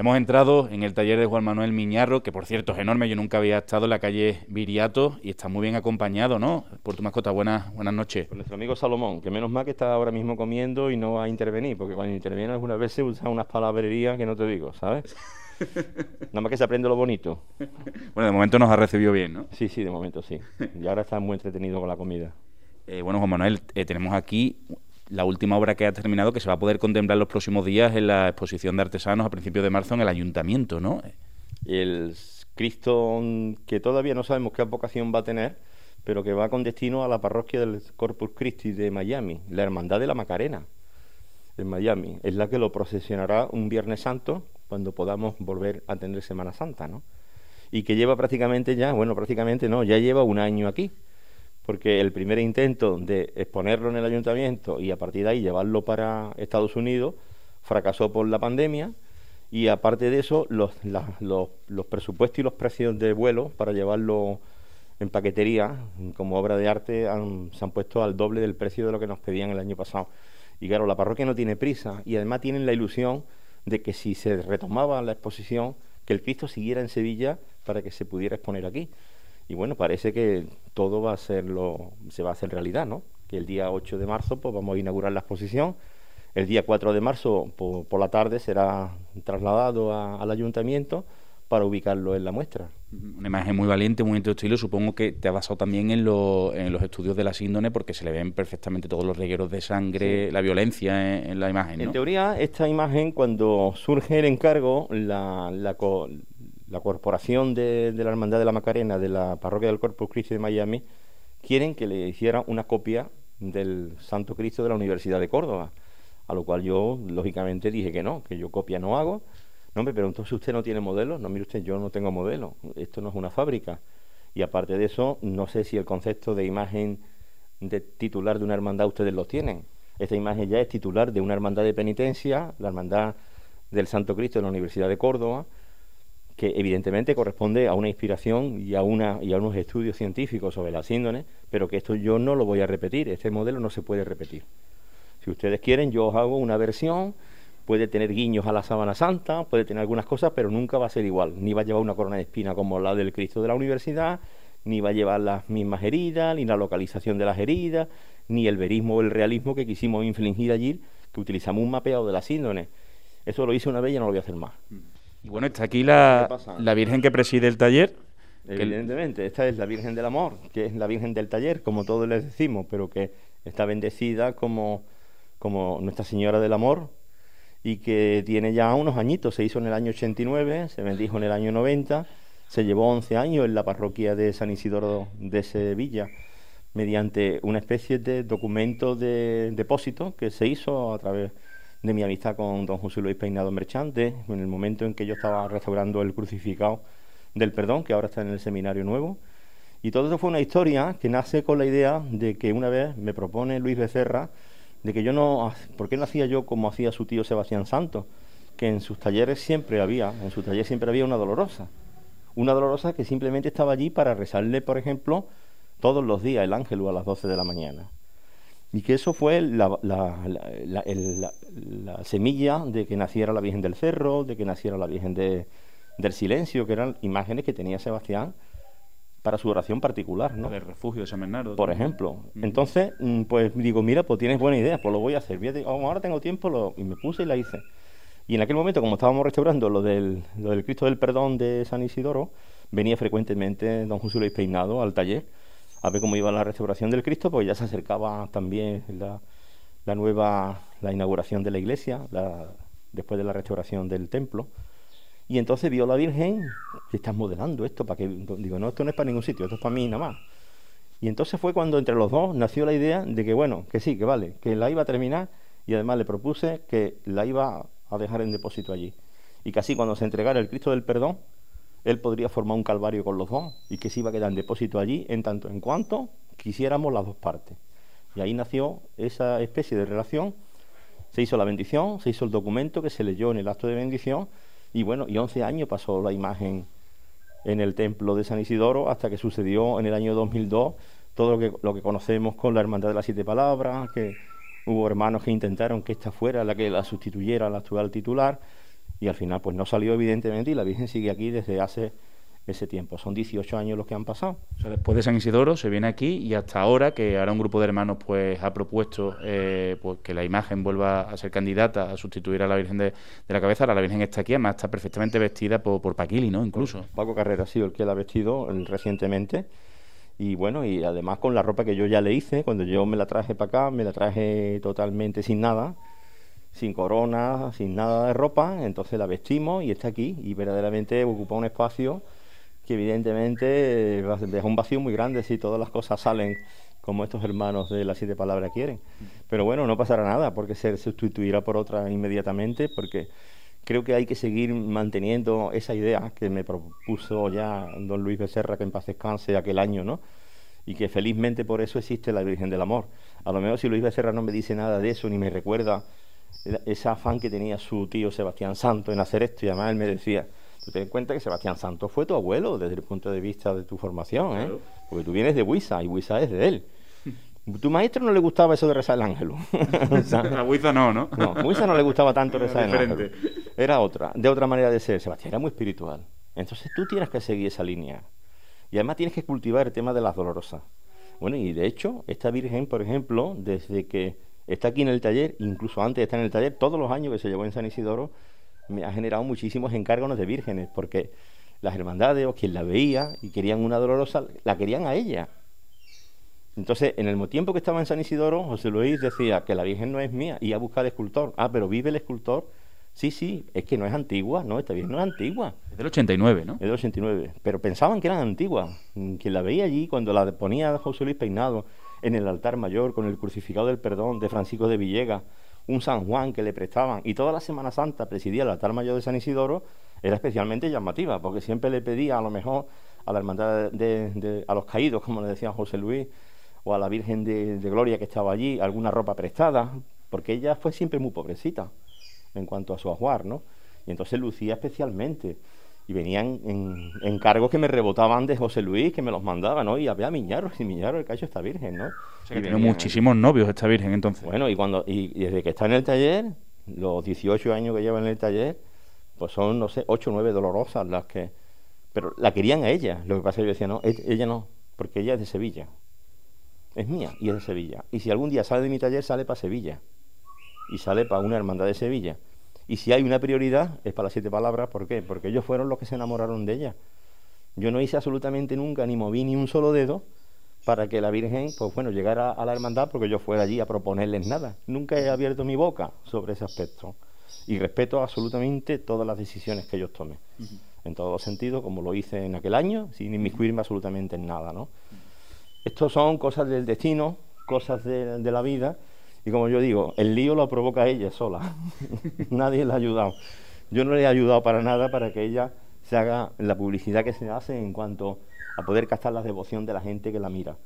Hemos entrado en el taller de Juan Manuel Miñarro, que por cierto es enorme, yo nunca había estado en la calle Viriato y está muy bien acompañado, ¿no? Por tu mascota, buenas, buenas noches. Con nuestro amigo Salomón, que menos mal que está ahora mismo comiendo y no va a intervenir, porque cuando interviene algunas veces usa unas palabrerías que no te digo, ¿sabes? Nada más que se aprende lo bonito. Bueno, de momento nos ha recibido bien, ¿no? Sí, sí, de momento sí. Y ahora está muy entretenido con la comida. Eh, bueno, Juan Manuel, eh, tenemos aquí la última obra que ha terminado que se va a poder contemplar los próximos días en la exposición de artesanos a principios de marzo en el ayuntamiento, ¿no? El Cristo que todavía no sabemos qué vocación va a tener, pero que va con destino a la parroquia del Corpus Christi de Miami, la Hermandad de la Macarena en Miami. Es la que lo procesionará un Viernes Santo cuando podamos volver a tener Semana Santa, ¿no? Y que lleva prácticamente ya, bueno, prácticamente no, ya lleva un año aquí porque el primer intento de exponerlo en el ayuntamiento y a partir de ahí llevarlo para Estados Unidos fracasó por la pandemia y aparte de eso los, presupuestos y los precios de vuelo para llevarlo en paquetería como obra de arte se han puesto al doble del precio de lo que nos pedían el año pasado. Y claro, la parroquia no tiene prisa y además tienen la ilusión de que si se retomaba la exposición, que el Cristo siguiera en Sevilla para que se pudiera exponer aquí. Y bueno, parece que todo va a ser lo, se va a hacer realidad, ¿no? Que el día 8 de marzo pues vamos a inaugurar la exposición. El día 4 de marzo por, la tarde será trasladado al ayuntamiento para ubicarlo en la muestra. Una imagen muy valiente, muy estilo. Supongo que te ha basado también en, en, los estudios de la síndrome porque se le ven perfectamente todos los regueros de sangre, la violencia en, la imagen. En teoría, esta imagen, cuando surge el encargo, la, la, la corporación de, la Hermandad de la Macarena de la Parroquia del Corpus Christi de Miami quieren que le hiciera una copia del Santo Cristo de la Universidad de Córdoba, a lo cual yo lógicamente dije que no, que yo copia no hago. No, me preguntó si usted no tiene modelo. No, mire usted, yo no tengo modelo. Esto no es una fábrica. Y aparte de eso, no sé si el concepto de imagen de titular de una hermandad ustedes lo tienen. Esta imagen ya es titular de una hermandad de penitencia, la hermandad del Santo Cristo de la Universidad de Córdoba, que evidentemente corresponde a una inspiración y a, una, y a unos estudios científicos sobre la síndrome, pero que esto yo no lo voy a repetir, este modelo no se puede repetir. Si ustedes quieren, yo os hago una versión, puede tener guiños a la sábana santa, puede tener algunas cosas, pero nunca va a ser igual, ni va a llevar una corona de espina como la del Cristo de la Universidad, ni va a llevar las mismas heridas, ni la localización de las heridas, ni el verismo o el realismo que quisimos infligir allí, que utilizamos un mapeado de la síndrome. Eso lo hice una vez y no lo voy a hacer más. Y bueno, está aquí la, la Virgen que preside el taller. Evidentemente, esta es la Virgen del Amor, que es la Virgen del taller, como todos les decimos, pero que está bendecida como, como Nuestra Señora del Amor y que tiene ya unos añitos. Se hizo en el año 89, se bendijo en el año 90, se llevó 11 años en la parroquia de San Isidoro de Sevilla mediante una especie de documento de depósito que se hizo a través de mi amistad con don José Luis Peinado Merchante, en el momento en que yo estaba restaurando el crucificado del perdón, que ahora está en el seminario nuevo. Y todo eso fue una historia que nace con la idea de que una vez me propone Luis Becerra de que yo no, ¿por qué no hacía yo como hacía su tío Sebastián Santos? Que en sus talleres siempre había, en su taller siempre había una dolorosa. Una dolorosa que simplemente estaba allí para rezarle, por ejemplo, todos los días el ángel a las 12 de la mañana y que eso fue la, la, semilla de que naciera la Virgen del Cerro, de que naciera la Virgen de, del Silencio, que eran imágenes que tenía Sebastián para su oración particular, ¿no? Del refugio de San Bernardo. Por ejemplo. Entonces, mm, pues digo, mira, pues tienes buena idea, pues lo voy a hacer. Ahora tengo tiempo lo... y me puse y la hice. Y en aquel momento, como estábamos restaurando lo del, lo del Cristo del Perdón de San Isidoro, venía frecuentemente don José Luis Peinado al taller a ver cómo iba la restauración del Cristo, pues ya se acercaba también la, nueva, la inauguración de la iglesia, después de la restauración del templo. Y entonces vio la Virgen, que estás modelando esto, para que, digo, no, esto no es para ningún sitio, esto es para mí nada más. Y entonces fue cuando entre los dos nació la idea de que, bueno, que sí, que vale, que la iba a terminar y además le propuse que la iba a dejar en depósito allí. Y así cuando se entregara el Cristo del Perdón, él podría formar un calvario con los dos y que se iba a quedar en depósito allí en tanto en cuanto quisiéramos las dos partes. Y ahí nació esa especie de relación. Se hizo la bendición, se hizo el documento que se leyó en el acto de bendición y bueno, y 11 años pasó la imagen en el templo de San Isidoro hasta que sucedió en el año 2002 todo lo que, lo que conocemos con la Hermandad de las Siete Palabras, que hubo hermanos que intentaron que esta fuera la que la sustituyera a la actual titular y al final pues no salió evidentemente y la Virgen sigue aquí desde hace ese tiempo. Son 18 años los que han pasado. O sea, después de San Isidoro se viene aquí y hasta ahora que ahora un grupo de hermanos pues ha propuesto eh, pues que la imagen vuelva a ser candidata a sustituir a la Virgen de, la Cabeza. Ahora la Virgen está aquí, además está perfectamente vestida por, por Paquili, ¿no? Incluso. Paco Carrera ha sido el que la ha vestido recientemente. Y bueno, y además con la ropa que yo ya le hice, cuando yo me la traje para acá, me la traje totalmente sin nada, sin corona, sin nada de ropa, entonces la vestimos y está aquí y verdaderamente ocupa un espacio que evidentemente deja un vacío muy grande si todas las cosas salen como estos hermanos de las siete palabras quieren. Pero bueno, no pasará nada porque se sustituirá por otra inmediatamente, porque creo que hay que seguir manteniendo esa idea que me propuso ya don Luis Becerra, que en paz descanse aquel año, ¿no? Y que felizmente por eso existe la Virgen del Amor. A lo mejor si Luis Becerra no me dice nada de eso, ni me recuerda ese afán que tenía su tío Sebastián Santo en hacer esto, y además él me decía, Tú ten en cuenta que Sebastián Santos fue tu abuelo desde el punto de vista de tu formación, ¿eh? Porque tú vienes de Huiza y Huiza es de él. Tu maestro no le gustaba eso de rezar el ángel. a Huiza no, ¿no? No, a Huiza no le gustaba tanto rezar el ángel. Era otra, de otra manera de ser. Sebastián era muy espiritual. Entonces tú tienes que seguir esa línea. Y además tienes que cultivar el tema de las dolorosas. Bueno, y de hecho, esta Virgen, por ejemplo, desde que está aquí en el taller, incluso antes de estar en el taller, todos los años que se llevó en San Isidoro, me ha generado muchísimos encargos de vírgenes, porque las hermandades o quien la veía y querían una dolorosa, la querían a ella. Entonces, en el tiempo que estaba en San Isidoro, José Luis decía que la Virgen no es mía, y a buscar escultor. Ah, pero vive el escultor. Sí, sí, es que no es antigua, no, esta Virgen no es antigua. Es del 89, ¿no? Es del 89, pero pensaban que eran antiguas. Quien la veía allí, cuando la ponía José Luis peinado en el altar mayor con el crucificado del perdón de Francisco de Villegas, un San Juan que le prestaban y toda la Semana Santa presidía el altar mayor de San Isidoro, era especialmente llamativa, porque siempre le pedía a lo mejor a la hermandad de, a los caídos, como le decía José Luis, o a la Virgen de, de, Gloria que estaba allí, alguna ropa prestada, porque ella fue siempre muy pobrecita en cuanto a su ajuar, ¿no? Y entonces lucía especialmente y venían en encargos que me rebotaban de José Luis, que me los mandaba, ¿no? Y había Miñarro, y Miñarro el cacho está virgen, ¿no? tiene muchísimos novios esta virgen entonces. Bueno, y cuando y, desde que está en el taller, los 18 años que lleva en el taller, pues son, no sé, 8 o 9 dolorosas las que... Pero la querían a ella, lo que pasa es que yo decía, no, ella no, porque ella es de Sevilla. Es mía y es de Sevilla. Y si algún día sale de mi taller, sale para Sevilla. Y sale para una hermandad de Sevilla. Y si hay una prioridad, es para las siete palabras. ¿Por qué? Porque ellos fueron los que se enamoraron de ella. Yo no hice absolutamente nunca, ni moví ni un solo dedo para que la Virgen, pues bueno, llegara a la hermandad porque yo fuera allí a proponerles nada. Nunca he abierto mi boca sobre ese aspecto. Y respeto absolutamente todas las decisiones que ellos tomen. En todos los sentidos, como lo hice en aquel año, sin inmiscuirme absolutamente en nada, ¿no? Estos son cosas del destino, cosas de la vida, y como yo digo, el lío lo provoca ella sola. Nadie le ha ayudado. Yo no le he ayudado para nada para que ella se haga la publicidad que se hace en cuanto a poder captar la devoción de la gente que la mira.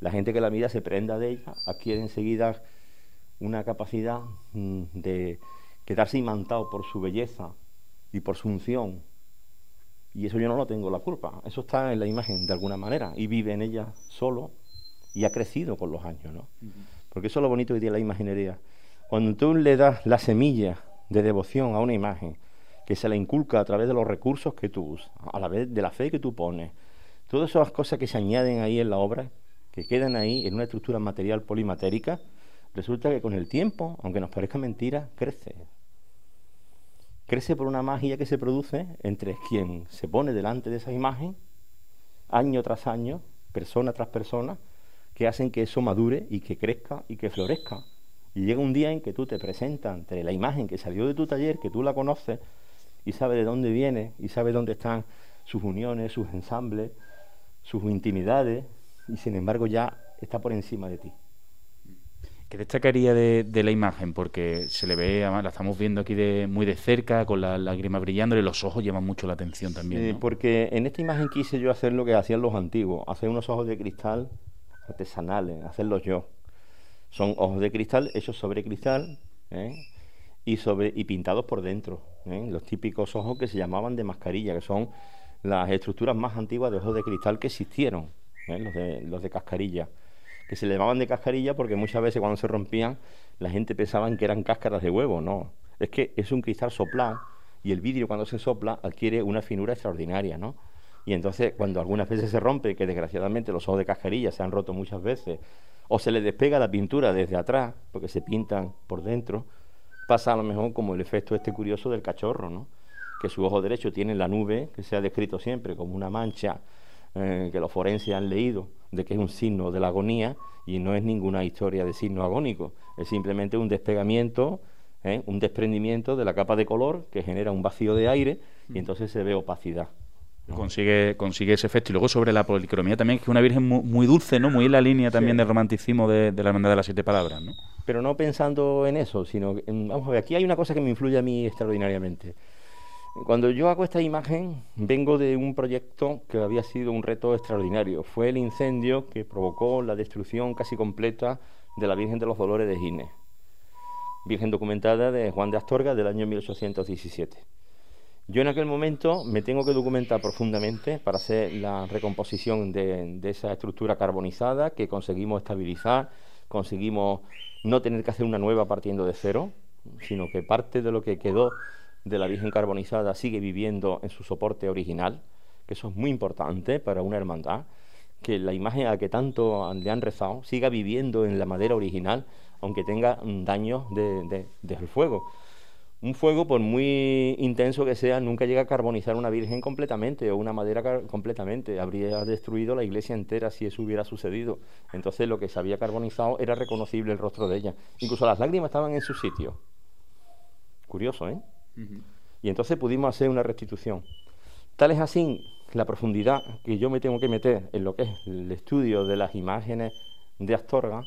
La gente que la mira se prenda de ella, adquiere enseguida una capacidad mm, de quedarse imantado por su belleza y por su unción. Y eso yo no lo tengo la culpa. Eso está en la imagen de alguna manera y vive en ella solo y ha crecido con los años, ¿no? Porque eso es lo bonito que tiene la imaginería. Cuando tú le das la semilla de devoción a una imagen, que se la inculca a través de los recursos que tú usas, a la vez de la fe que tú pones, todas esas cosas que se añaden ahí en la obra, que quedan ahí en una estructura material polimatérica, resulta que con el tiempo, aunque nos parezca mentira, crece. Crece por una magia que se produce entre quien se pone delante de esa imagen, año tras año, persona tras persona, que hacen que eso madure y que crezca y que florezca. Y llega un día en que tú te presentas ante la imagen que salió de tu taller, que tú la conoces y sabes de dónde viene y sabes dónde están sus uniones, sus ensambles, sus intimidades, y sin embargo ya está por encima de ti. ¿Qué destacaría de, de, la imagen? Porque se le ve, además la estamos viendo aquí de, muy de cerca, con la lágrima brillando, y los ojos llaman mucho la atención también. porque en esta imagen quise yo hacer lo que hacían los antiguos, hacer unos ojos de cristal artesanales, hacerlos yo. Son ojos de cristal hechos sobre cristal ¿eh? y, sobre, y pintados por dentro. ¿eh? Los típicos ojos que se llamaban de mascarilla, que son las estructuras más antiguas de ojos de cristal que existieron, ¿eh? los, de, los de cascarilla. Que se llamaban de cascarilla porque muchas veces cuando se rompían la gente pensaba que eran cáscaras de huevo. No, es que es un cristal soplado y el vidrio cuando se sopla adquiere una finura extraordinaria, ¿no? Y entonces cuando algunas veces se rompe, que desgraciadamente los ojos de cajerilla se han roto muchas veces, o se le despega la pintura desde atrás, porque se pintan por dentro, pasa a lo mejor como el efecto este curioso del cachorro, ¿no? Que su ojo derecho tiene la nube, que se ha descrito siempre como una mancha eh, que los forenses han leído, de que es un signo de la agonía, y no es ninguna historia de signo agónico, es simplemente un despegamiento ¿eh? un desprendimiento de la capa de color que genera un vacío de aire y entonces se ve opacidad. Consigue, consigue ese efecto. Y luego sobre la policromía también, que es una virgen muy, dulce, ¿no? Muy en la línea también del romanticismo de, la hermandad de las siete palabras, ¿no? Pero no pensando en eso, sino... vamos a ver, aquí hay una cosa que me influye a mí extraordinariamente. Cuando yo hago esta imagen, vengo de un proyecto que había sido un reto extraordinario. Fue el incendio que provocó la destrucción casi completa de la Virgen de los Dolores de Gines. Virgen documentada de Juan de Astorga del año 1817. Yo en aquel momento me tengo que documentar profundamente para hacer la recomposición de, esa estructura carbonizada que conseguimos estabilizar, conseguimos no tener que hacer una nueva partiendo de cero, sino que parte de lo que quedó de la Virgen carbonizada sigue viviendo en su soporte original, que eso es muy importante para una hermandad, que la imagen a que tanto le han rezado siga viviendo en la madera original, aunque tenga daños del de, fuego. Un fuego, por muy intenso que sea, nunca llega a carbonizar una virgen completamente o una madera completamente. Habría destruido la iglesia entera si eso hubiera sucedido. Entonces lo que se había carbonizado era reconocible el rostro de ella. Incluso las lágrimas estaban en su sitio. Curioso, ¿eh? Y entonces pudimos hacer una restitución. Tal es así la profundidad que yo me tengo que meter en lo que es el estudio de las imágenes de Astorga,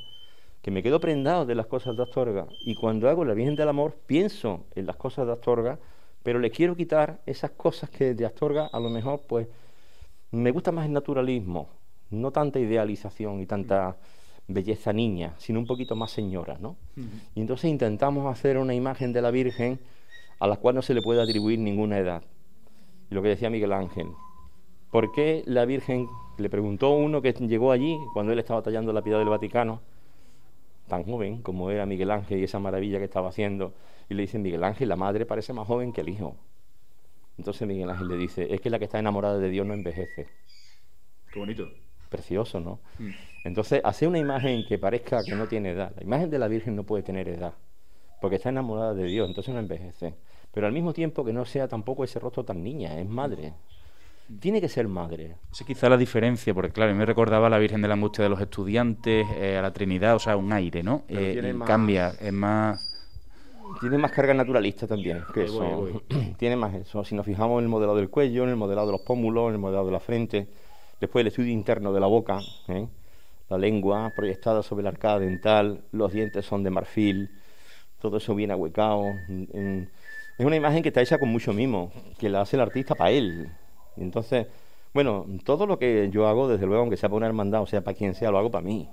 que me quedo prendado de las cosas de Astorga y cuando hago la Virgen del Amor pienso en las cosas de Astorga, pero le quiero quitar esas cosas que de Astorga a lo mejor pues me gusta más el naturalismo, no tanta idealización y tanta belleza niña, sino un poquito más señora, ¿no? Y entonces intentamos hacer una imagen de la Virgen a la cual no se le puede atribuir ninguna edad. Y lo que decía Miguel Ángel, ¿por qué la Virgen, le preguntó uno que llegó allí cuando él estaba tallando la piedad del Vaticano, tan joven como era Miguel Ángel y esa maravilla que estaba haciendo. Y le dice Miguel Ángel, la madre parece más joven que el hijo. Entonces Miguel Ángel le dice, es que la que está enamorada de Dios no envejece. Qué bonito. Precioso, ¿no? Mm. Entonces, hace una imagen que parezca que no tiene edad. La imagen de la Virgen no puede tener edad, porque está enamorada de Dios, entonces no envejece. Pero al mismo tiempo que no sea tampoco ese rostro tan niña, es madre tiene que ser madre. Esa quizá la diferencia, porque claro, me recordaba a la Virgen de la Angustia de los Estudiantes, eh, a la Trinidad, o sea, un aire, ¿no? Eh, cambia, es más... Tiene más carga naturalista también, que eso. tiene más eso. Si nos fijamos en el modelado del cuello, en el modelado de los pómulos, en el modelado de la frente, después el estudio interno de la boca, ¿eh? la lengua proyectada sobre la arcada dental, los dientes son de marfil, todo eso bien ahuecado. Es una imagen que está hecha con mucho mimo, que la hace el artista para él. Entonces, bueno, todo lo que yo hago, desde luego, aunque sea para una hermandad o sea para quien sea, lo hago para mí.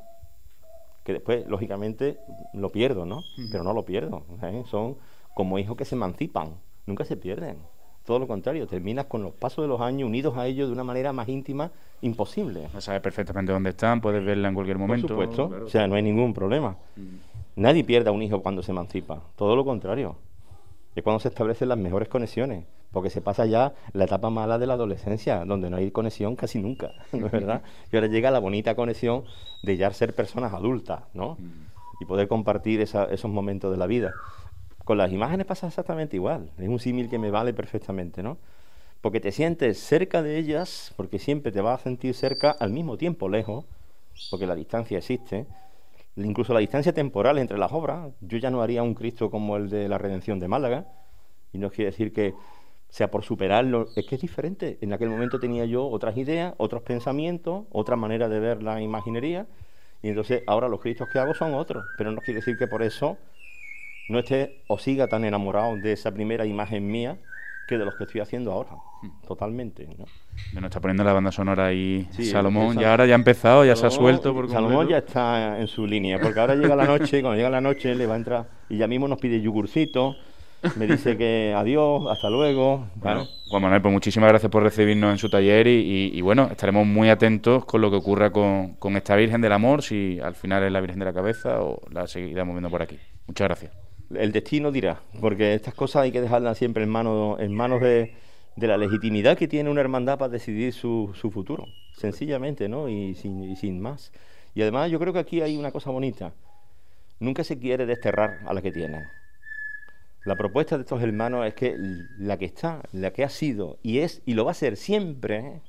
Que después, lógicamente, lo pierdo, ¿no? Pero no lo pierdo. ¿eh? Son como hijos que se emancipan, nunca se pierden. Todo lo contrario, terminas con los pasos de los años unidos a ellos de una manera más íntima imposible. Sabes perfectamente dónde están, puedes verla en cualquier momento. Por supuesto, o sea, no hay ningún problema. Nadie pierde a un hijo cuando se emancipa, todo lo contrario. Es cuando se establecen las mejores conexiones porque se pasa ya la etapa mala de la adolescencia, donde no hay conexión casi nunca, ¿no es verdad? Y ahora llega la bonita conexión de ya ser personas adultas, ¿no? Mm. Y poder compartir esos momentos de la vida. Con las imágenes pasa exactamente igual, es un símil que me vale perfectamente, ¿no? Porque te sientes cerca de ellas, porque siempre te vas a sentir cerca al mismo tiempo lejos, porque la distancia existe, incluso la distancia temporal entre las obras. Yo ya no haría un Cristo como el de la redención de Málaga, y no quiere decir que sea por superarlo, es que es diferente. En aquel momento tenía yo otras ideas, otros pensamientos, otra manera de ver la imaginería, y entonces ahora los cristos que hago son otros, pero no quiere decir que por eso no esté o siga tan enamorado de esa primera imagen mía que de los que estoy haciendo ahora, totalmente. ¿no? Bueno, está poniendo la banda sonora ahí Salomón, ya ahora ya ha empezado, ya se ha suelto. Por Salomón ya está en su línea, porque ahora llega la noche, y cuando llega la noche le va a entrar, y ya mismo nos pide yogurcito, me dice que adiós, hasta luego. Bueno, Juan Manuel, pues muchísimas gracias por recibirnos en su taller y, bueno, estaremos muy atentos con lo que ocurra con, esta Virgen del Amor, si al final es la Virgen de la Cabeza o la seguiremos viendo por aquí. Muchas gracias. El destino dirá, porque estas cosas hay que dejarlas siempre en manos, en manos de, de la legitimidad que tiene una hermandad para decidir su, su futuro, sencillamente, ¿no? Y sin, y sin más. Y además yo creo que aquí hay una cosa bonita. Nunca se quiere desterrar a la que tienen. La propuesta de estos hermanos es que la que está, la que ha sido y es y lo va a ser siempre,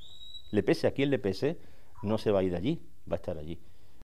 le pese a quien le pese, no se va a ir de allí, va a estar allí.